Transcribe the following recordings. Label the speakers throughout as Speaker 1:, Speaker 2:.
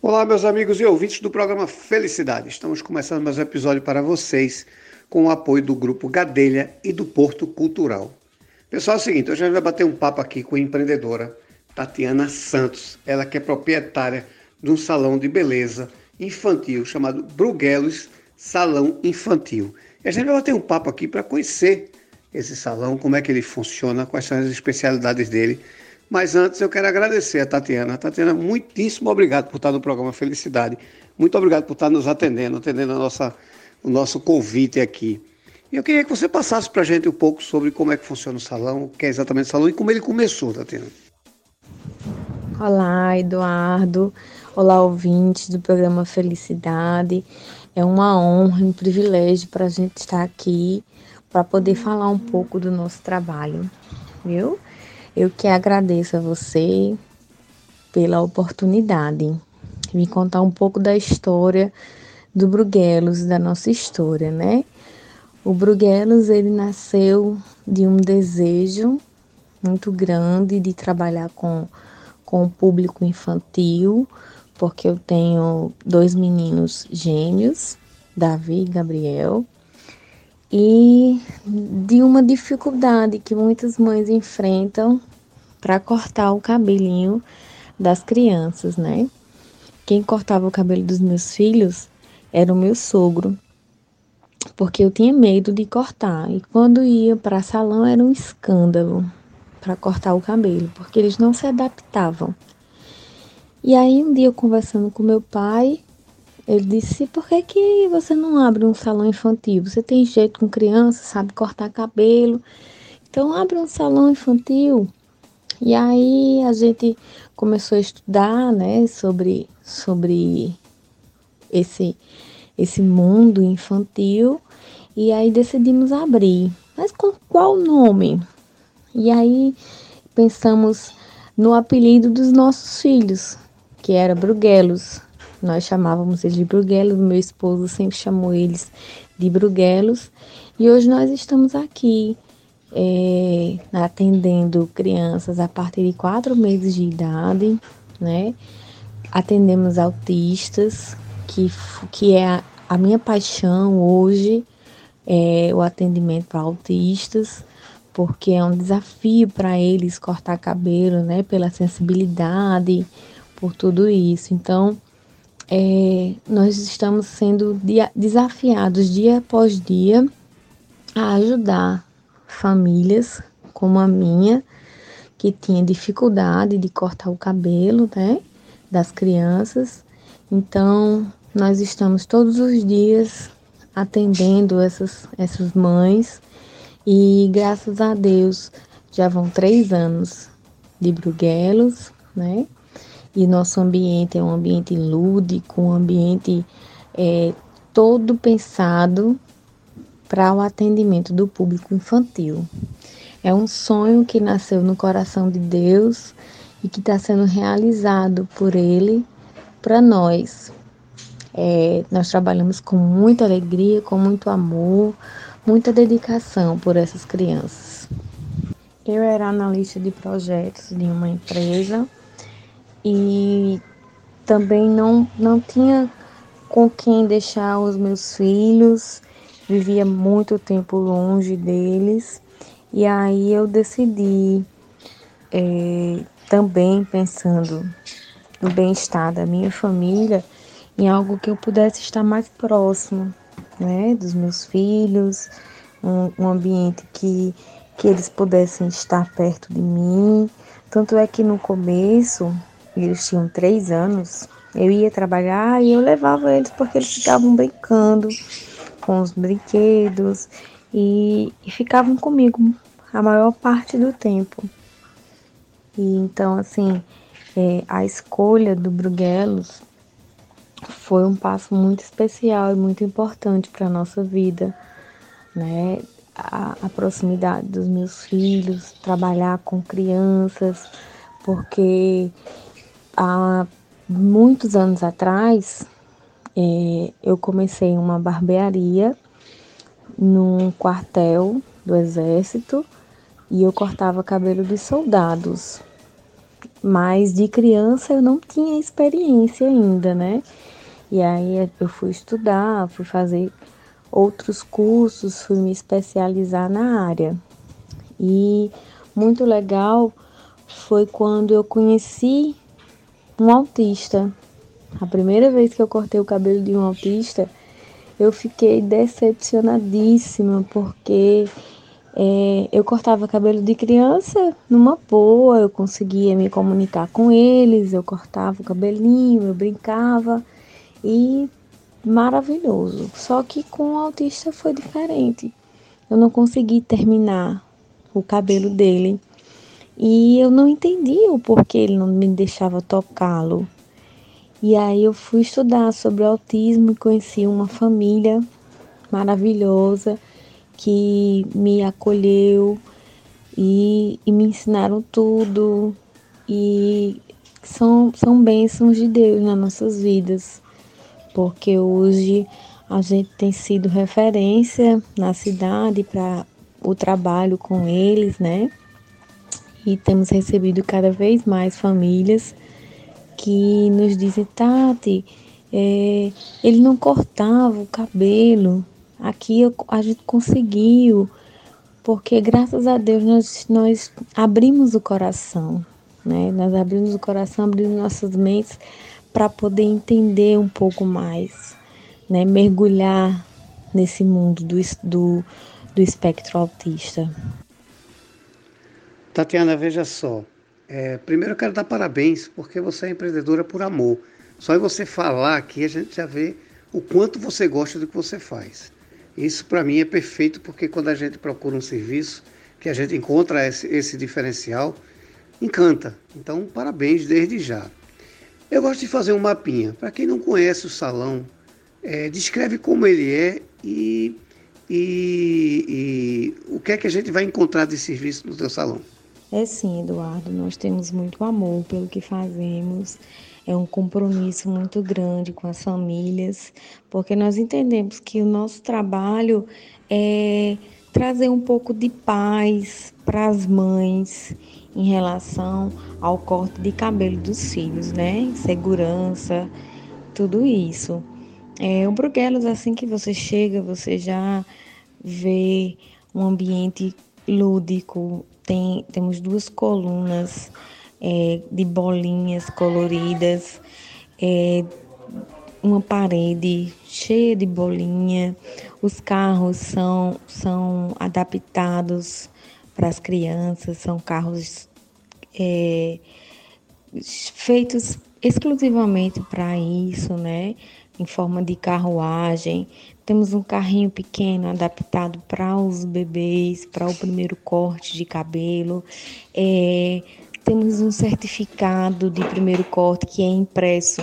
Speaker 1: Olá, meus amigos e ouvintes do programa Felicidade. Estamos começando mais um episódio para vocês com o apoio do Grupo Gadelha e do Porto Cultural. Pessoal, é o seguinte, hoje a gente vai bater um papo aqui com a empreendedora Tatiana Santos, ela que é proprietária de um salão de beleza infantil chamado Bruguelos Salão Infantil. E a gente vai bater um papo aqui para conhecer esse salão, como é que ele funciona, quais são as especialidades dele. Mas antes eu quero agradecer a Tatiana. Tatiana, muitíssimo obrigado por estar no programa Felicidade. Muito obrigado por estar nos atendendo, atendendo a nossa, o nosso convite aqui. E eu queria que você passasse para a gente um pouco sobre como é que funciona o salão, o que é exatamente o salão e como ele começou, Tatiana.
Speaker 2: Olá, Eduardo. Olá, ouvintes do programa Felicidade. É uma honra, um privilégio para a gente estar aqui para poder falar um pouco do nosso trabalho, viu? Eu que agradeço a você pela oportunidade de me contar um pouco da história do Bruguelos, da nossa história, né? O Bruguelos, ele nasceu de um desejo muito grande de trabalhar com, com o público infantil, porque eu tenho dois meninos gêmeos, Davi e Gabriel, e de uma dificuldade que muitas mães enfrentam para cortar o cabelinho das crianças, né? Quem cortava o cabelo dos meus filhos era o meu sogro, porque eu tinha medo de cortar. E quando ia para salão era um escândalo para cortar o cabelo, porque eles não se adaptavam. E aí um dia conversando com meu pai, ele disse: "Por que que você não abre um salão infantil? Você tem jeito com criança, sabe cortar cabelo. Então abre um salão infantil". E aí a gente começou a estudar, né, sobre sobre esse esse mundo infantil e aí decidimos abrir. Mas com qual nome? E aí pensamos no apelido dos nossos filhos, que era Bruguelos. Nós chamávamos eles de Bruguelos, meu esposo sempre chamou eles de Bruguelos. E hoje nós estamos aqui é, atendendo crianças a partir de quatro meses de idade, né? Atendemos autistas, que, que é a, a minha paixão hoje, é o atendimento para autistas porque é um desafio para eles cortar cabelo, né? Pela sensibilidade, por tudo isso. Então, é, nós estamos sendo dia, desafiados dia após dia a ajudar famílias como a minha, que tinha dificuldade de cortar o cabelo, né, das crianças. Então, nós estamos todos os dias atendendo essas, essas mães e graças a Deus já vão três anos de Bruguelos, né? E nosso ambiente é um ambiente lúdico, um ambiente é, todo pensado para o atendimento do público infantil. É um sonho que nasceu no coração de Deus e que está sendo realizado por Ele para nós. É, nós trabalhamos com muita alegria, com muito amor, muita dedicação por essas crianças. Eu era analista de projetos de uma empresa e também não, não tinha com quem deixar os meus filhos, vivia muito tempo longe deles, e aí eu decidi, é, também pensando no bem-estar da minha família, em algo que eu pudesse estar mais próximo, né, dos meus filhos, um, um ambiente que, que eles pudessem estar perto de mim. Tanto é que no começo eles tinham três anos, eu ia trabalhar e eu levava eles porque eles ficavam brincando com os brinquedos e, e ficavam comigo a maior parte do tempo. E então, assim, é, a escolha do Bruguelos foi um passo muito especial e muito importante para a nossa vida, né? A, a, proximidade dos meus filhos, trabalhar com crianças, porque há muitos anos atrás é, eu comecei uma barbearia num quartel do exército e eu cortava cabelo de soldados. Mas de criança eu não tinha experiência ainda, né? E aí eu fui estudar, fui fazer outros cursos, fui me especializar na área. E muito legal foi quando eu conheci um autista. A primeira vez que eu cortei o cabelo de um autista, eu fiquei decepcionadíssima porque é, eu cortava cabelo de criança numa boa, eu conseguia me comunicar com eles, eu cortava o cabelinho, eu brincava e maravilhoso. Só que com o autista foi diferente. Eu não consegui terminar o cabelo dele e eu não entendia o porquê ele não me deixava tocá-lo. E aí eu fui estudar sobre autismo e conheci uma família maravilhosa que me acolheu e, e me ensinaram tudo. E são, são bênçãos de Deus nas nossas vidas, porque hoje a gente tem sido referência na cidade para o trabalho com eles, né? E temos recebido cada vez mais famílias que nos dizem, Tati, é, ele não cortava o cabelo, aqui eu, a gente conseguiu, porque graças a Deus nós, nós abrimos o coração, né? Nós abrimos o coração, abrimos nossas mentes para poder entender um pouco mais, né? Mergulhar nesse mundo do, do, do espectro autista.
Speaker 1: Tatiana, veja só, é, primeiro eu quero dar parabéns, porque você é empreendedora por amor. Só em você falar aqui, a gente já vê o quanto você gosta do que você faz. Isso para mim é perfeito, porque quando a gente procura um serviço, que a gente encontra esse, esse diferencial, encanta. Então, parabéns desde já. Eu gosto de fazer um mapinha. Para quem não conhece o salão, é, descreve como ele é e, e, e o que é que a gente vai encontrar de serviço no teu salão.
Speaker 2: É sim, Eduardo, nós temos muito amor pelo que fazemos. É um compromisso muito grande com as famílias, porque nós entendemos que o nosso trabalho é trazer um pouco de paz para as mães em relação ao corte de cabelo dos filhos, né? Segurança, tudo isso. É, o Bruguelos, assim que você chega, você já vê um ambiente lúdico, tem, temos duas colunas é, de bolinhas coloridas, é, uma parede cheia de bolinha. Os carros são, são adaptados para as crianças, são carros é, feitos exclusivamente para isso, né? Em forma de carruagem. Temos um carrinho pequeno adaptado para os bebês, para o primeiro corte de cabelo. É, temos um certificado de primeiro corte que é impresso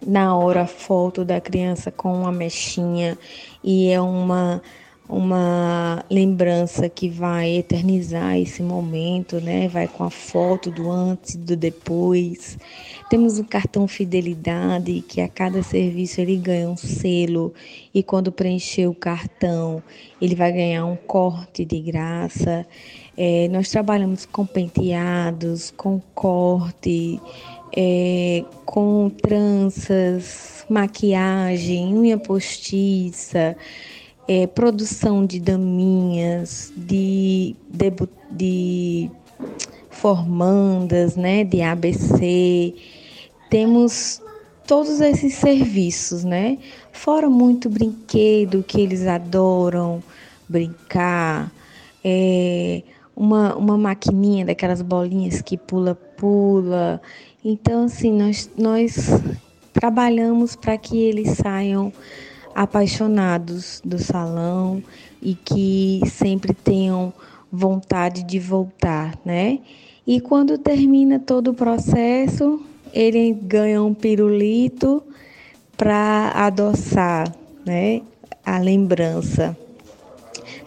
Speaker 2: na hora foto da criança com uma mechinha e é uma uma lembrança que vai eternizar esse momento, né? Vai com a foto do antes do depois. Temos um cartão fidelidade que a cada serviço ele ganha um selo e quando preencher o cartão ele vai ganhar um corte de graça. É, nós trabalhamos com penteados, com corte, é, com tranças, maquiagem, unha postiça é, produção de daminhas, de, de, de formandas, né, de ABC. Temos todos esses serviços, né? Fora muito brinquedo que eles adoram brincar, é, uma, uma maquininha daquelas bolinhas que pula-pula. Então, assim, nós, nós trabalhamos para que eles saiam apaixonados do salão e que sempre tenham vontade de voltar, né? E quando termina todo o processo, ele ganha um pirulito para adoçar, né? A lembrança.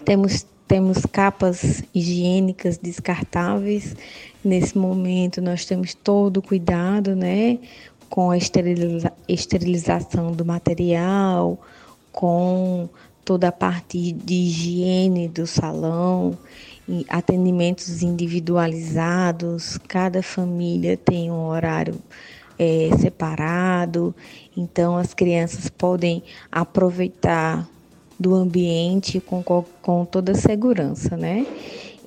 Speaker 2: Temos temos capas higiênicas descartáveis. Nesse momento nós temos todo o cuidado, né, com a esteriliza esterilização do material, com toda a parte de higiene do salão atendimentos individualizados, cada família tem um horário é, separado, então as crianças podem aproveitar do ambiente com, com toda segurança, né?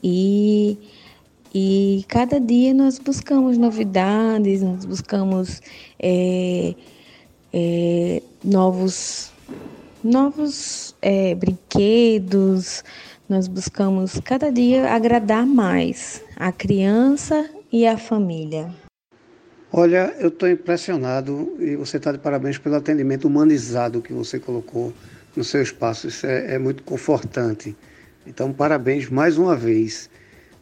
Speaker 2: E, e cada dia nós buscamos novidades, nós buscamos é, é, novos, novos é, brinquedos, nós buscamos cada dia agradar mais a criança e a família.
Speaker 1: Olha, eu estou impressionado e você está de parabéns pelo atendimento humanizado que você colocou no seu espaço. Isso é, é muito confortante. Então, parabéns mais uma vez.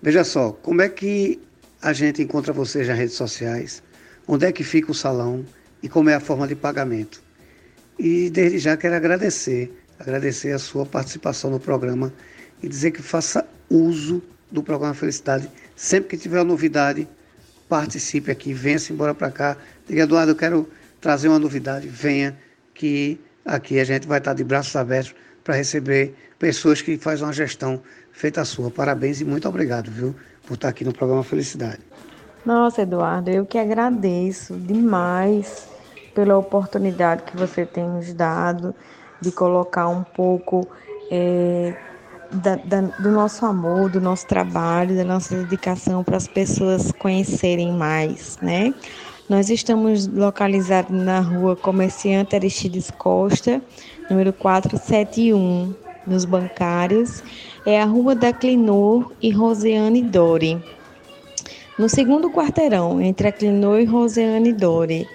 Speaker 1: Veja só, como é que a gente encontra vocês nas redes sociais? Onde é que fica o salão e como é a forma de pagamento? E desde já quero agradecer, agradecer a sua participação no programa e dizer que faça uso do programa Felicidade. Sempre que tiver novidade, participe aqui, venha-se embora para cá. Diga, Eduardo, eu quero trazer uma novidade, venha, que aqui a gente vai estar de braços abertos para receber pessoas que fazem uma gestão feita a sua. Parabéns e muito obrigado, viu, por estar aqui no programa Felicidade.
Speaker 2: Nossa, Eduardo, eu que agradeço demais pela oportunidade que você tem nos dado de colocar um pouco é, da, da, do nosso amor, do nosso trabalho, da nossa dedicação para as pessoas conhecerem mais, né? Nós estamos localizados na rua Comerciante Aristides Costa, número 471, nos bancários. É a rua da Clinor e Roseane Dori. No segundo quarteirão, entre a Clinor e Roseane Dori.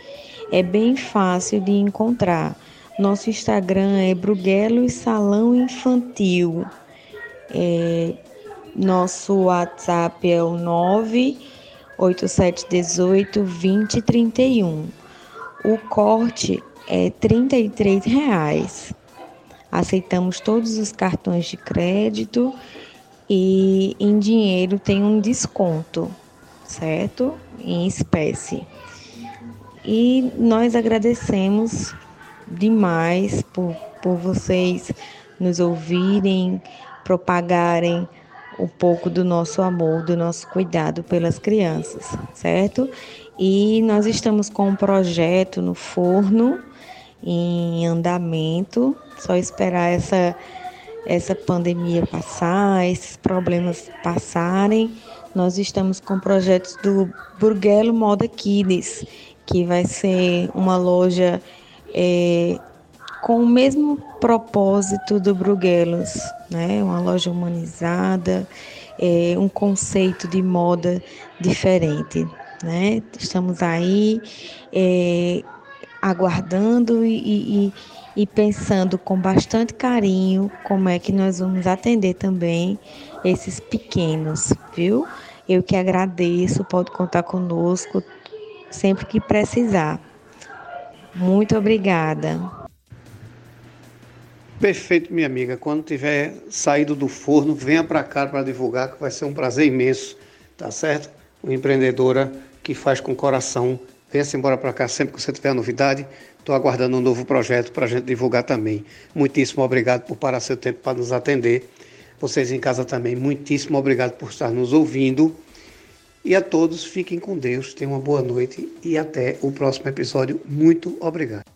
Speaker 2: É bem fácil de encontrar. Nosso Instagram é Bruguelo e Salão Infantil. É, nosso WhatsApp é o 98718 2031. O corte é 33 reais. Aceitamos todos os cartões de crédito e em dinheiro tem um desconto, certo? Em espécie. E nós agradecemos demais por, por vocês nos ouvirem, propagarem um pouco do nosso amor, do nosso cuidado pelas crianças, certo? E nós estamos com um projeto no forno em andamento, só esperar essa essa pandemia passar, esses problemas passarem. Nós estamos com projetos do Burguelo Moda Kids, que vai ser uma loja é, com o mesmo propósito do Bruguelos, né? Uma loja humanizada, é, um conceito de moda diferente, né? Estamos aí é, aguardando e, e, e pensando com bastante carinho como é que nós vamos atender também esses pequenos, viu? Eu que agradeço, pode contar conosco sempre que precisar. Muito obrigada.
Speaker 1: Perfeito, minha amiga. Quando tiver saído do forno, venha para cá para divulgar, que vai ser um prazer imenso, tá certo? Uma empreendedora que faz com coração. Venha-se embora para cá sempre que você tiver novidade. Estou aguardando um novo projeto para a gente divulgar também. Muitíssimo obrigado por parar seu tempo para nos atender. Vocês em casa também, muitíssimo obrigado por estar nos ouvindo. E a todos, fiquem com Deus, tenham uma boa noite e até o próximo episódio. Muito obrigado.